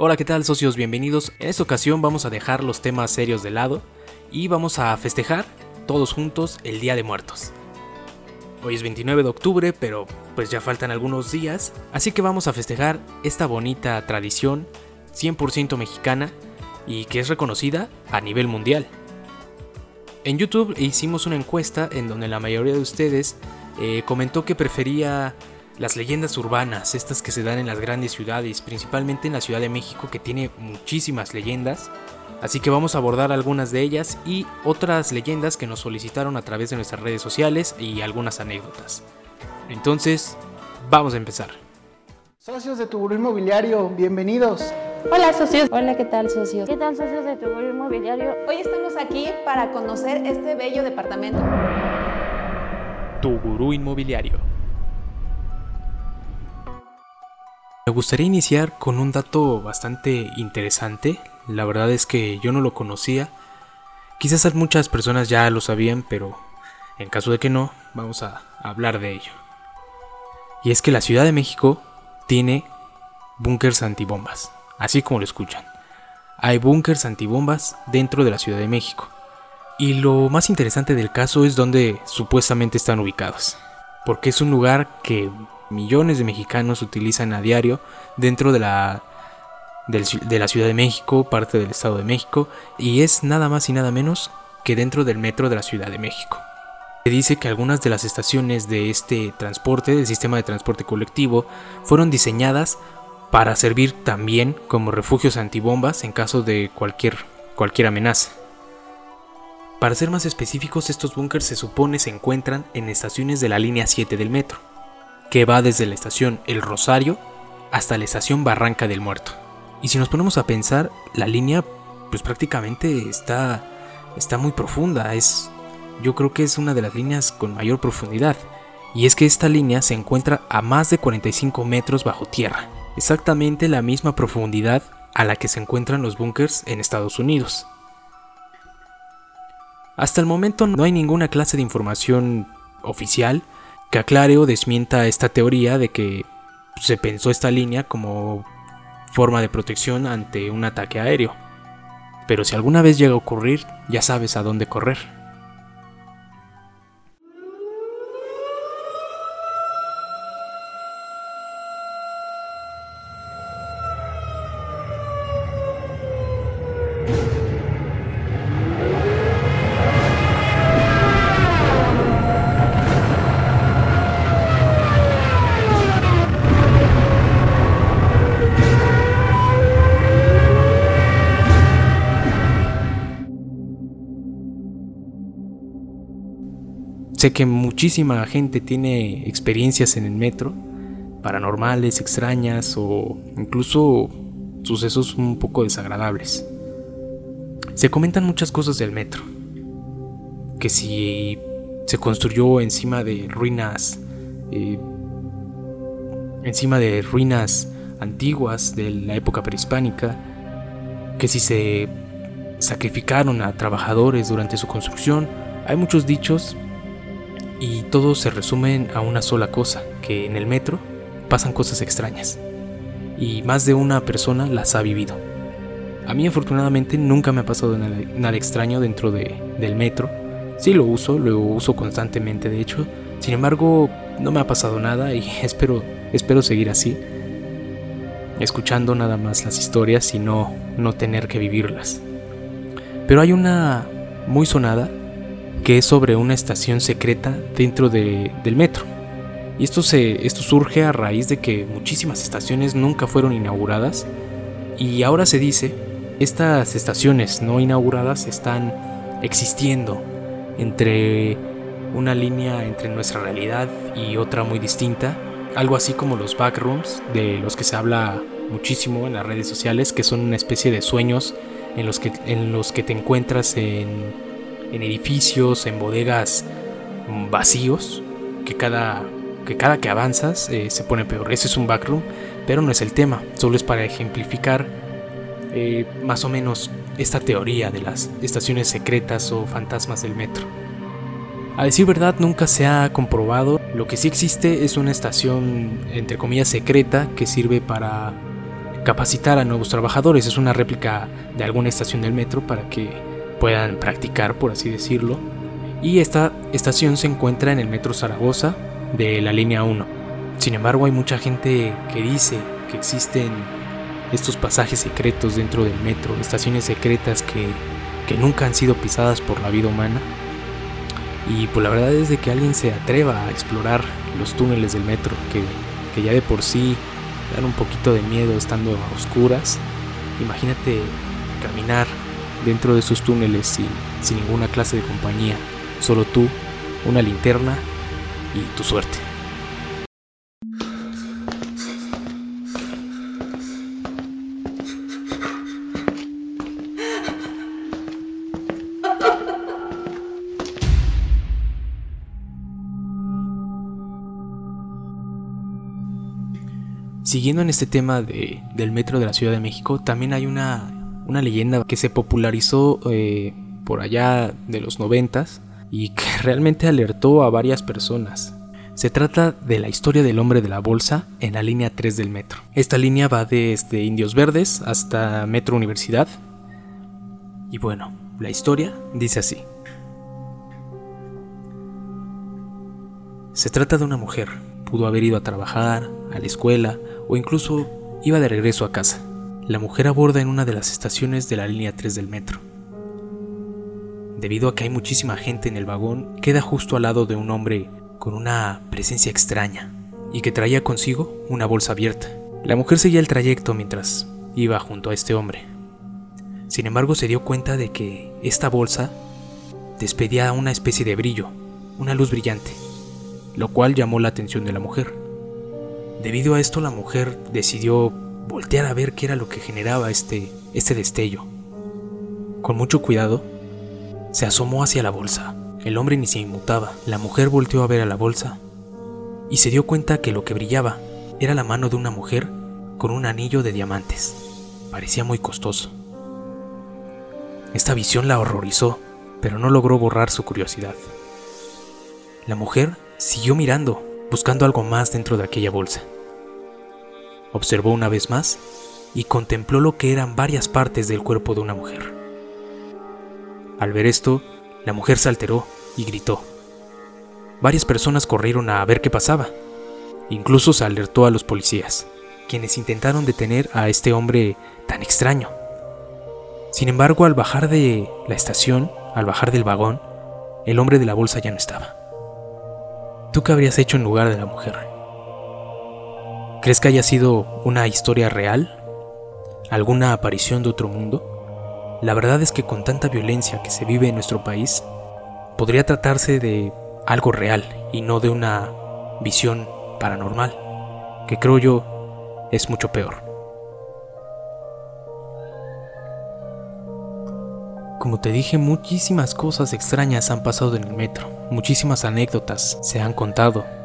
Hola, ¿qué tal socios? Bienvenidos. En esta ocasión vamos a dejar los temas serios de lado y vamos a festejar todos juntos el Día de Muertos. Hoy es 29 de octubre, pero pues ya faltan algunos días, así que vamos a festejar esta bonita tradición 100% mexicana y que es reconocida a nivel mundial. En YouTube hicimos una encuesta en donde la mayoría de ustedes eh, comentó que prefería las leyendas urbanas, estas que se dan en las grandes ciudades, principalmente en la Ciudad de México que tiene muchísimas leyendas. Así que vamos a abordar algunas de ellas y otras leyendas que nos solicitaron a través de nuestras redes sociales y algunas anécdotas. Entonces, vamos a empezar. Socios de Tuburo Inmobiliario, bienvenidos. Hola socios. Hola, ¿qué tal socios? ¿Qué tal socios de Tuburo Inmobiliario? Hoy estamos aquí para conocer este bello departamento. Tu gurú inmobiliario. Me gustaría iniciar con un dato bastante interesante. La verdad es que yo no lo conocía. Quizás muchas personas ya lo sabían, pero en caso de que no, vamos a hablar de ello. Y es que la Ciudad de México tiene búnkers antibombas, así como lo escuchan. Hay búnkers antibombas dentro de la Ciudad de México. Y lo más interesante del caso es donde supuestamente están ubicados. Porque es un lugar que millones de mexicanos utilizan a diario dentro de la, de la Ciudad de México, parte del Estado de México, y es nada más y nada menos que dentro del metro de la Ciudad de México. Se dice que algunas de las estaciones de este transporte, del sistema de transporte colectivo, fueron diseñadas para servir también como refugios antibombas en caso de cualquier, cualquier amenaza. Para ser más específicos, estos búnkers se supone se encuentran en estaciones de la línea 7 del metro, que va desde la estación El Rosario hasta la estación Barranca del Muerto. Y si nos ponemos a pensar, la línea pues prácticamente está, está muy profunda, es, yo creo que es una de las líneas con mayor profundidad. Y es que esta línea se encuentra a más de 45 metros bajo tierra, exactamente la misma profundidad a la que se encuentran los búnkers en Estados Unidos. Hasta el momento no hay ninguna clase de información oficial que aclare o desmienta esta teoría de que se pensó esta línea como forma de protección ante un ataque aéreo. Pero si alguna vez llega a ocurrir, ya sabes a dónde correr. Sé que muchísima gente tiene experiencias en el metro, paranormales, extrañas o incluso sucesos un poco desagradables. Se comentan muchas cosas del metro, que si se construyó encima de ruinas, eh, encima de ruinas antiguas de la época prehispánica, que si se sacrificaron a trabajadores durante su construcción, hay muchos dichos y todos se resumen a una sola cosa, que en el metro pasan cosas extrañas. Y más de una persona las ha vivido. A mí afortunadamente nunca me ha pasado nada, extraño dentro del metro. Sí lo uso, lo uso constantemente de hecho. Sin embargo, no me ha pasado nada y espero, espero seguir así. Escuchando nada más las historias y no, no tener que vivirlas. Pero hay una muy sonada que es sobre una estación secreta dentro del metro. Y esto, se, esto surge a raíz de que muchísimas estaciones nunca fueron inauguradas y ahora se dice, estas estaciones no inauguradas están existiendo entre una línea entre nuestra realidad y otra muy distinta, algo así como los backrooms de los que se habla muchísimo en las redes sociales, que son una especie de sueños en los que, en los que te encuentras en en edificios, en bodegas vacíos, que cada que, cada que avanzas eh, se pone peor. Ese es un backroom, pero no es el tema, solo es para ejemplificar eh, más o menos esta teoría de las estaciones secretas o fantasmas del metro. A decir verdad, nunca se ha comprobado. Lo que sí existe es una estación, entre comillas, secreta que sirve para capacitar a nuevos trabajadores. Es una réplica de alguna estación del metro para que puedan practicar, por así decirlo. Y esta estación se encuentra en el metro Zaragoza de la línea 1. Sin embargo, hay mucha gente que dice que existen estos pasajes secretos dentro del metro, estaciones secretas que, que nunca han sido pisadas por la vida humana. Y pues la verdad es de que alguien se atreva a explorar los túneles del metro, que, que ya de por sí dan un poquito de miedo estando a oscuras. Imagínate caminar dentro de esos túneles sin, sin ninguna clase de compañía, solo tú, una linterna y tu suerte. Siguiendo en este tema de, del metro de la Ciudad de México, también hay una, una leyenda que se popularizó eh, por allá de los noventas y que realmente alertó a varias personas. Se trata de la historia del hombre de la bolsa en la línea 3 del metro. Esta línea va desde Indios Verdes hasta Metro Universidad. Y bueno, la historia dice así. Se trata de una mujer. Pudo haber ido a trabajar, a la escuela o incluso iba de regreso a casa. La mujer aborda en una de las estaciones de la línea 3 del metro. Debido a que hay muchísima gente en el vagón, queda justo al lado de un hombre con una presencia extraña y que traía consigo una bolsa abierta. La mujer seguía el trayecto mientras iba junto a este hombre. Sin embargo, se dio cuenta de que esta bolsa despedía una especie de brillo, una luz brillante, lo cual llamó la atención de la mujer. Debido a esto, la mujer decidió voltear a ver qué era lo que generaba este, este destello. Con mucho cuidado, se asomó hacia la bolsa. El hombre ni se inmutaba. La mujer volteó a ver a la bolsa y se dio cuenta que lo que brillaba era la mano de una mujer con un anillo de diamantes. Parecía muy costoso. Esta visión la horrorizó, pero no logró borrar su curiosidad. La mujer siguió mirando buscando algo más dentro de aquella bolsa. Observó una vez más y contempló lo que eran varias partes del cuerpo de una mujer. Al ver esto, la mujer se alteró y gritó. Varias personas corrieron a ver qué pasaba. Incluso se alertó a los policías, quienes intentaron detener a este hombre tan extraño. Sin embargo, al bajar de la estación, al bajar del vagón, el hombre de la bolsa ya no estaba. ¿Tú qué habrías hecho en lugar de la mujer? ¿Crees que haya sido una historia real? ¿Alguna aparición de otro mundo? La verdad es que con tanta violencia que se vive en nuestro país, podría tratarse de algo real y no de una visión paranormal, que creo yo es mucho peor. Como te dije, muchísimas cosas extrañas han pasado en el metro, muchísimas anécdotas se han contado.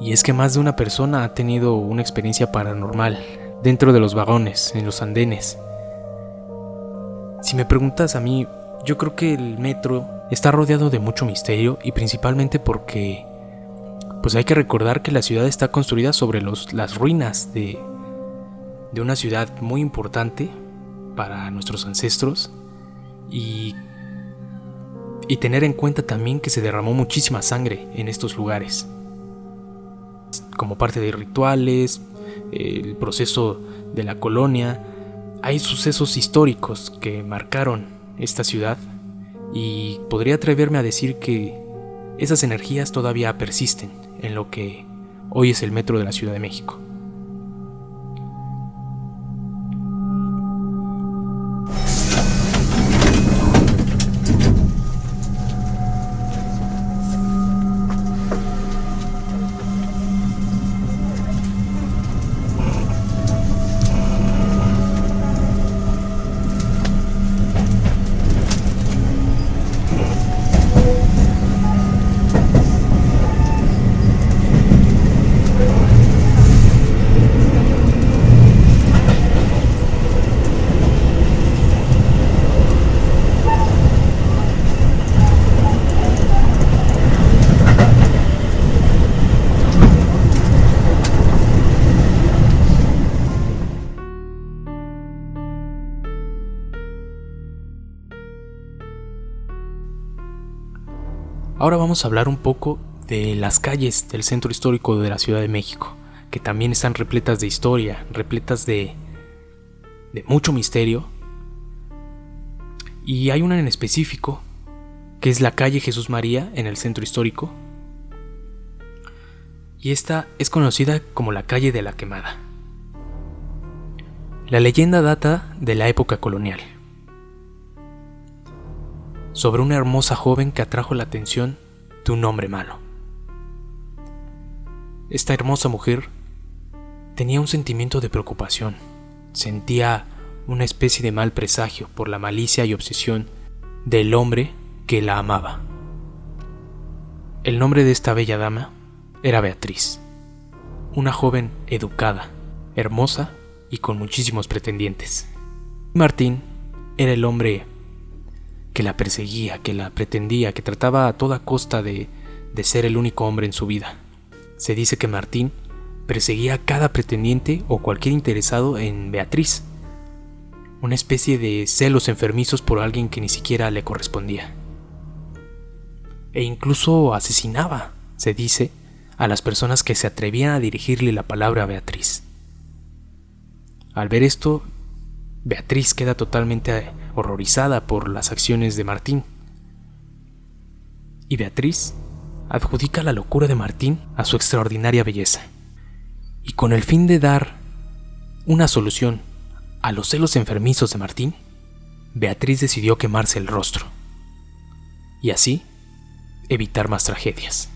Y es que más de una persona ha tenido una experiencia paranormal dentro de los vagones, en los andenes. Si me preguntas a mí, yo creo que el metro está rodeado de mucho misterio y principalmente porque pues hay que recordar que la ciudad está construida sobre las ruinas de, de una ciudad muy importante para nuestros ancestros y, y tener en cuenta también que se derramó muchísima sangre en estos lugares. Como parte de rituales, el proceso de la colonia, hay sucesos históricos que marcaron esta ciudad y podría atreverme a decir que esas energías todavía persisten en lo que hoy es el metro de la Ciudad de México. Ahora vamos a hablar un poco de las calles del centro histórico de la Ciudad de México, que también están repletas de historia, repletas de, de mucho misterio. Y hay una en específico, que es la calle Jesús María en el centro histórico. Y esta es conocida como la calle de la quemada. La leyenda data de la época colonial sobre una hermosa joven que atrajo la atención de un hombre malo. Esta hermosa mujer tenía un sentimiento de preocupación, sentía una especie de mal presagio por la malicia y obsesión del hombre que la amaba. El nombre de esta bella dama era Beatriz, una joven educada, hermosa y con muchísimos pretendientes. Martín era el hombre que la perseguía, que la pretendía, que trataba a toda costa de, de ser el único hombre en su vida. Se dice que Martín perseguía a cada pretendiente o cualquier interesado en Beatriz, una especie de celos enfermizos por alguien que ni siquiera le correspondía. E incluso asesinaba, se dice, a las personas que se atrevían a dirigirle la palabra a Beatriz. Al ver esto, Beatriz queda totalmente horrorizada por las acciones de Martín. Y Beatriz adjudica la locura de Martín a su extraordinaria belleza. Y con el fin de dar una solución a los celos enfermizos de Martín, Beatriz decidió quemarse el rostro. Y así evitar más tragedias.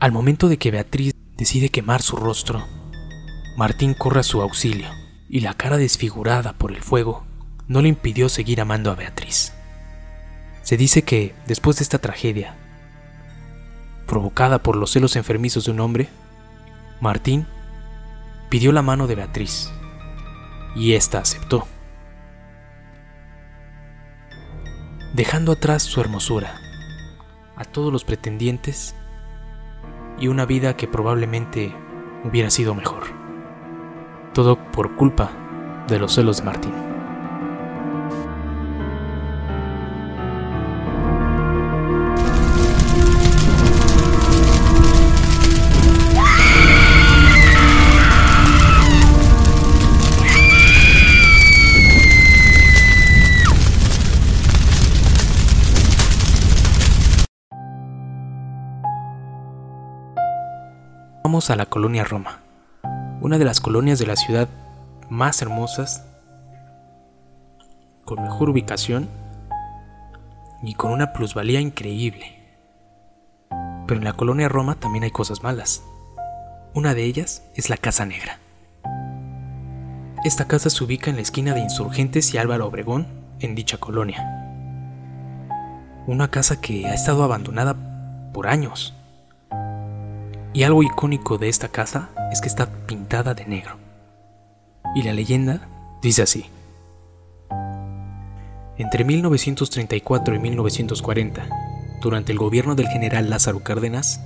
Al momento de que Beatriz decide quemar su rostro, Martín corre a su auxilio y la cara desfigurada por el fuego no le impidió seguir amando a Beatriz. Se dice que, después de esta tragedia, provocada por los celos enfermizos de un hombre, Martín pidió la mano de Beatriz y ésta aceptó, dejando atrás su hermosura, a todos los pretendientes y una vida que probablemente hubiera sido mejor. Todo por culpa de los celos de Martín. Vamos a la colonia Roma una de las colonias de la ciudad más hermosas, con mejor ubicación y con una plusvalía increíble. Pero en la colonia Roma también hay cosas malas. Una de ellas es la Casa Negra. Esta casa se ubica en la esquina de Insurgentes y Álvaro Obregón, en dicha colonia. Una casa que ha estado abandonada por años y algo icónico de esta casa es que está pintada de negro. Y la leyenda dice así. Entre 1934 y 1940, durante el gobierno del general Lázaro Cárdenas,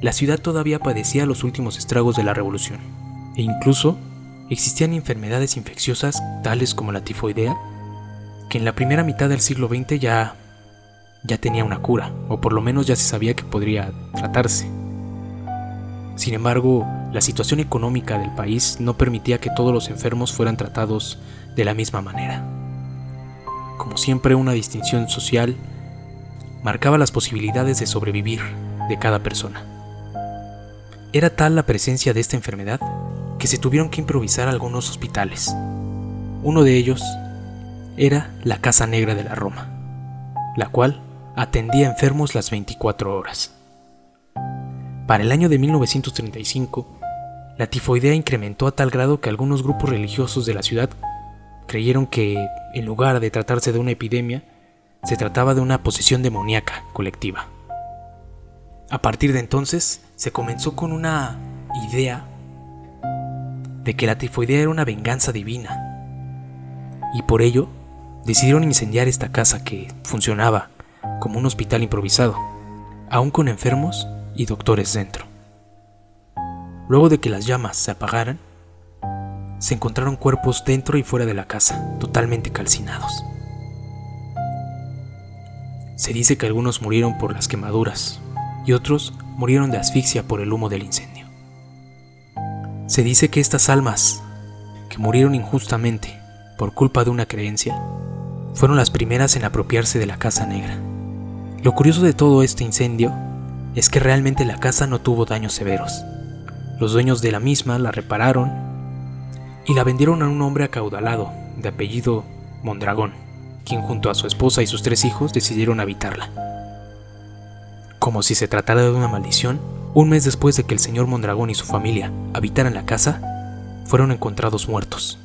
la ciudad todavía padecía los últimos estragos de la revolución, e incluso existían enfermedades infecciosas tales como la tifoidea, que en la primera mitad del siglo XX ya, ya tenía una cura, o por lo menos ya se sabía que podría tratarse. Sin embargo, la situación económica del país no permitía que todos los enfermos fueran tratados de la misma manera. Como siempre, una distinción social marcaba las posibilidades de sobrevivir de cada persona. Era tal la presencia de esta enfermedad que se tuvieron que improvisar algunos hospitales. Uno de ellos era la Casa Negra de la Roma, la cual atendía enfermos las 24 horas. Para el año de 1935, la tifoidea incrementó a tal grado que algunos grupos religiosos de la ciudad creyeron que, en lugar de tratarse de una epidemia, se trataba de una posesión demoníaca colectiva. A partir de entonces, se comenzó con una idea de que la tifoidea era una venganza divina, y por ello decidieron incendiar esta casa que funcionaba como un hospital improvisado, aún con enfermos y doctores dentro. Luego de que las llamas se apagaran, se encontraron cuerpos dentro y fuera de la casa, totalmente calcinados. Se dice que algunos murieron por las quemaduras y otros murieron de asfixia por el humo del incendio. Se dice que estas almas, que murieron injustamente por culpa de una creencia, fueron las primeras en apropiarse de la Casa Negra. Lo curioso de todo este incendio es que realmente la casa no tuvo daños severos. Los dueños de la misma la repararon y la vendieron a un hombre acaudalado de apellido Mondragón, quien junto a su esposa y sus tres hijos decidieron habitarla. Como si se tratara de una maldición, un mes después de que el señor Mondragón y su familia habitaran la casa, fueron encontrados muertos.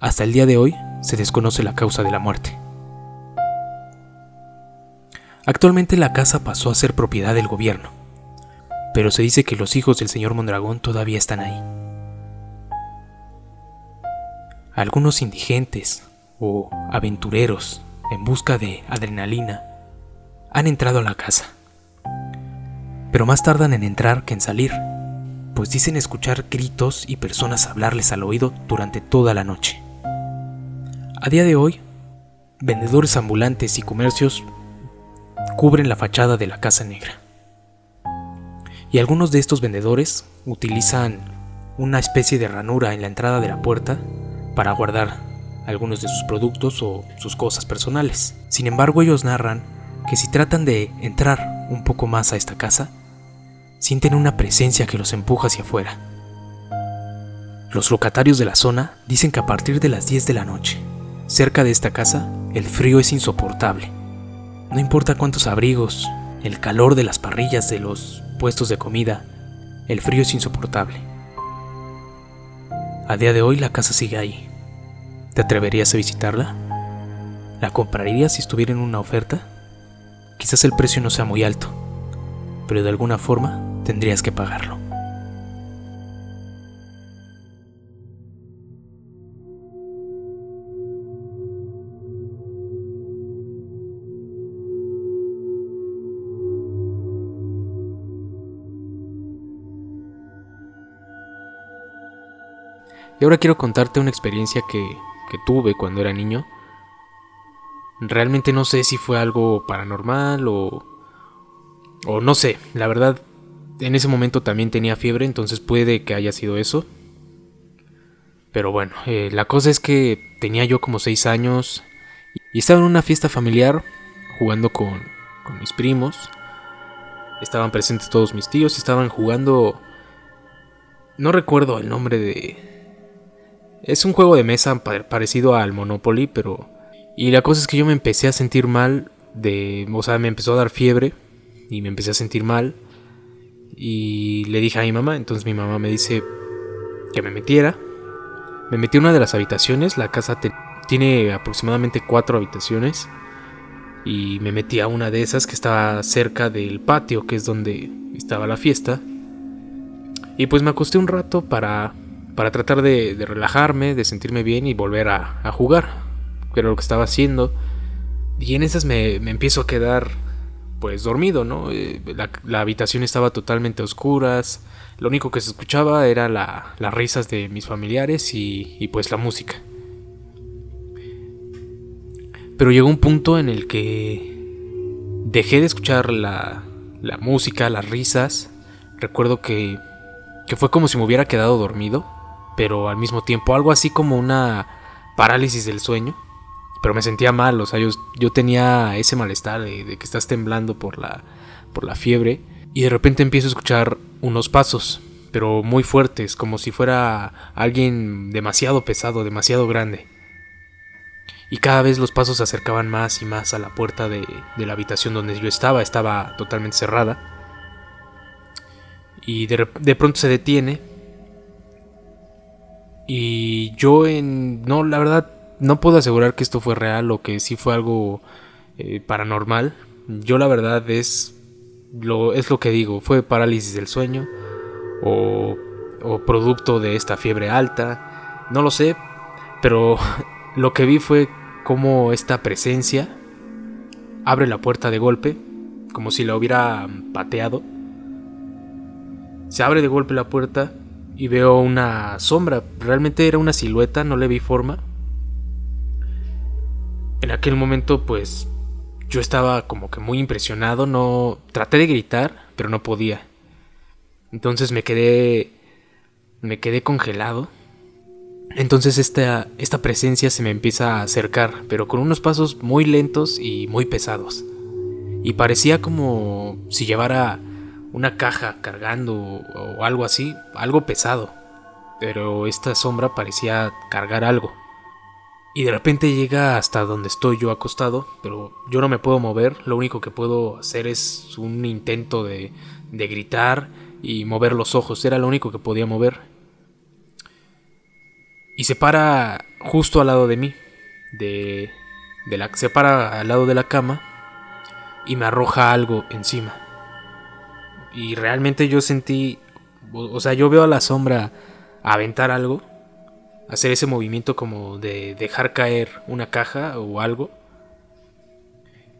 Hasta el día de hoy se desconoce la causa de la muerte. Actualmente la casa pasó a ser propiedad del gobierno, pero se dice que los hijos del señor Mondragón todavía están ahí. Algunos indigentes o aventureros en busca de adrenalina han entrado a la casa, pero más tardan en entrar que en salir, pues dicen escuchar gritos y personas hablarles al oído durante toda la noche. A día de hoy, vendedores ambulantes y comercios cubren la fachada de la Casa Negra. Y algunos de estos vendedores utilizan una especie de ranura en la entrada de la puerta para guardar algunos de sus productos o sus cosas personales. Sin embargo, ellos narran que si tratan de entrar un poco más a esta casa, sienten una presencia que los empuja hacia afuera. Los locatarios de la zona dicen que a partir de las 10 de la noche, cerca de esta casa, el frío es insoportable no importa cuántos abrigos, el calor de las parrillas de los puestos de comida, el frío es insoportable. A día de hoy la casa sigue ahí. ¿Te atreverías a visitarla? ¿La comprarías si estuviera en una oferta? Quizás el precio no sea muy alto, pero de alguna forma tendrías que pagarlo. Y ahora quiero contarte una experiencia que, tuve cuando era niño. Realmente no sé si fue algo paranormal o... O no sé, la verdad, en ese momento también tenía fiebre, entonces puede que haya sido eso. Pero bueno, eh, la cosa es que tenía yo como 6 años y estaba en una fiesta familiar jugando con, con mis primos. Estaban presentes todos mis tíos estaban jugando... No recuerdo el nombre de, es un juego de mesa parecido al Monopoly, pero... Y la cosa es que yo me empecé a sentir mal de... O sea, me empezó a dar fiebre y me empecé a sentir mal. Y le dije a mi mamá, entonces mi mamá me dice que me metiera. Me metí a una de las habitaciones, la casa tiene aproximadamente cuatro habitaciones. Y me metí a una de esas que estaba cerca del patio, que es donde estaba la fiesta. Y pues me acosté un rato para para tratar de, relajarme, de sentirme bien y volver a, jugar, que era lo que estaba haciendo. Y en esas me, empiezo a quedar pues dormido, ¿no? Eh, la, habitación estaba totalmente a oscuras, lo único que se escuchaba era las risas de mis familiares y, pues la música. Pero llegó un punto en el que dejé de escuchar la, la música, las risas. Recuerdo que, que fue como si me hubiera quedado dormido pero al mismo tiempo algo así como una parálisis del sueño. Pero me sentía mal, o sea, yo, tenía ese malestar de, que estás temblando por la, por la fiebre y de repente empiezo a escuchar unos pasos, pero muy fuertes, como si fuera alguien demasiado pesado, demasiado grande. Y cada vez los pasos se acercaban más y más a la puerta de, de la habitación donde yo estaba, estaba totalmente cerrada. Y de, de pronto se detiene y yo en... No, la verdad, no puedo asegurar que esto fue real o que sí fue algo eh, paranormal. Yo la verdad es lo, es lo que digo, fue parálisis del sueño o, o producto de esta fiebre alta, no lo sé, pero lo que vi fue como esta presencia abre la puerta de golpe, como si la hubiera pateado. Se abre de golpe la puerta y veo una sombra. Realmente era una silueta, no le vi forma. En aquel momento pues Yo estaba como que muy impresionado, no traté de gritar, pero no podía. Entonces me quedé me quedé congelado. Entonces esta, esta presencia se me empieza a acercar, pero con unos pasos muy lentos y muy pesados. Y parecía como si llevara una caja cargando o algo así, algo pesado. Pero esta sombra parecía cargar algo. Y de repente llega hasta donde estoy yo acostado, pero yo no me puedo mover, lo único que puedo hacer es un intento de, de gritar y mover los ojos, era lo único que podía mover. Y se para justo al lado de mí, de, de la, se para al lado de la cama y me arroja algo encima. Y realmente yo sentí, o sea, yo veo a la sombra aventar algo hacer ese movimiento como de dejar caer una caja o algo.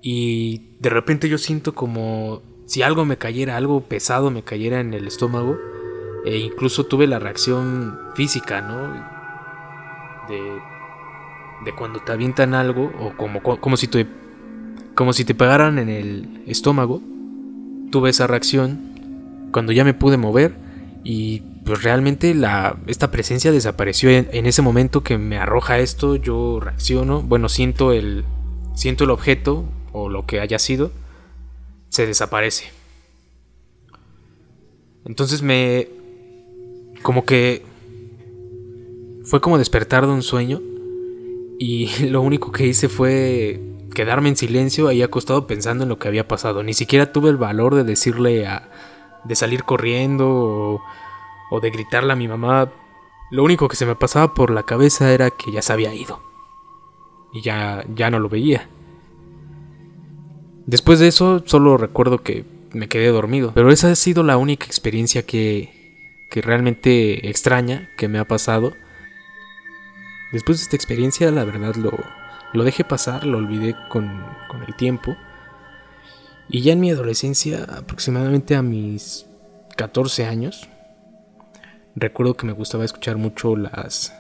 Y de repente yo siento como si algo me cayera, algo pesado me cayera en el estómago. E incluso tuve la reacción física, ¿no? De, de cuando te avientan algo o como, como, si te, como si te pegaran en el estómago. Tuve esa reacción cuando ya me pude mover y pues realmente la, esta presencia desapareció en, ese momento que me arroja esto, yo reacciono, bueno, siento el, siento el objeto o lo que haya sido, se desaparece. Entonces me... como que... fue como despertar de un sueño y lo único que hice fue quedarme en silencio ahí acostado pensando en lo que había pasado. Ni siquiera tuve el valor de decirle a... de salir corriendo o o de gritarle a mi mamá, lo único que se me pasaba por la cabeza era que ya se había ido. Y ya, ya no lo veía. Después de eso, solo recuerdo que me quedé dormido. Pero esa ha sido la única experiencia que, que realmente extraña que me ha pasado. Después de esta experiencia, la verdad lo, lo dejé pasar, lo olvidé con, con el tiempo. Y ya en mi adolescencia, aproximadamente a mis 14 años, Recuerdo que me gustaba escuchar mucho las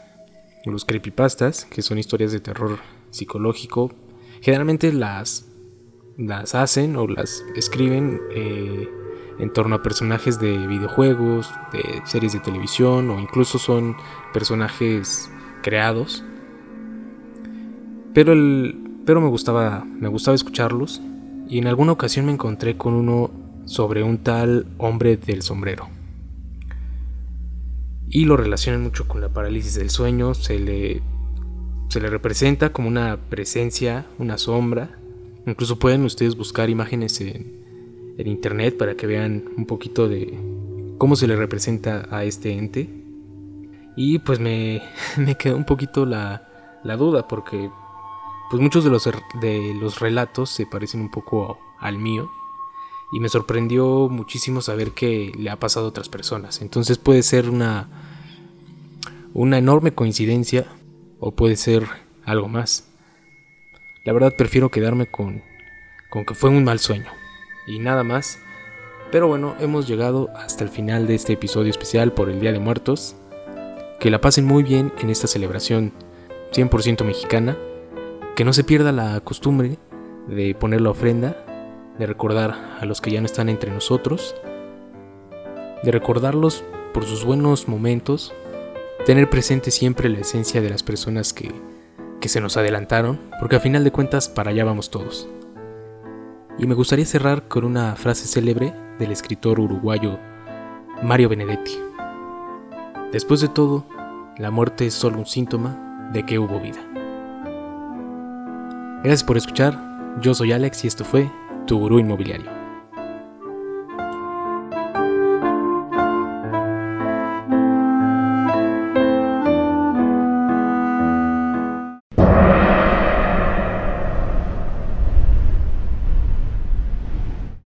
los creepypastas, que son historias de terror psicológico. Generalmente las las hacen o las escriben eh, en torno a personajes de videojuegos, de series de televisión o incluso son personajes creados. Pero el pero me gustaba me gustaba escucharlos y en alguna ocasión me encontré con uno sobre un tal hombre del sombrero y lo relacionan mucho con la parálisis del sueño, se le, se le representa como una presencia, una sombra. Incluso pueden ustedes buscar imágenes en, internet para que vean un poquito de cómo se le representa a este ente. Y pues me, me quedó un poquito la, la, duda porque pues muchos de los, de los relatos se parecen un poco al mío y me sorprendió muchísimo saber que le ha pasado a otras personas. Entonces puede ser una una enorme coincidencia o puede ser algo más. La verdad prefiero quedarme con con que fue un mal sueño y nada más. Pero bueno, hemos llegado hasta el final de este episodio especial por el Día de Muertos. Que la pasen muy bien en esta celebración 100% mexicana. Que no se pierda la costumbre de poner la ofrenda de recordar a los que ya no están entre nosotros, de recordarlos por sus buenos momentos, tener presente siempre la esencia de las personas que, que se nos adelantaron, porque a final de cuentas para allá vamos todos. Y me gustaría cerrar con una frase célebre del escritor uruguayo Mario Benedetti. Después de todo, la muerte es solo un síntoma de que hubo vida. Gracias por escuchar, yo soy Alex y esto fue tu gurú inmobiliario.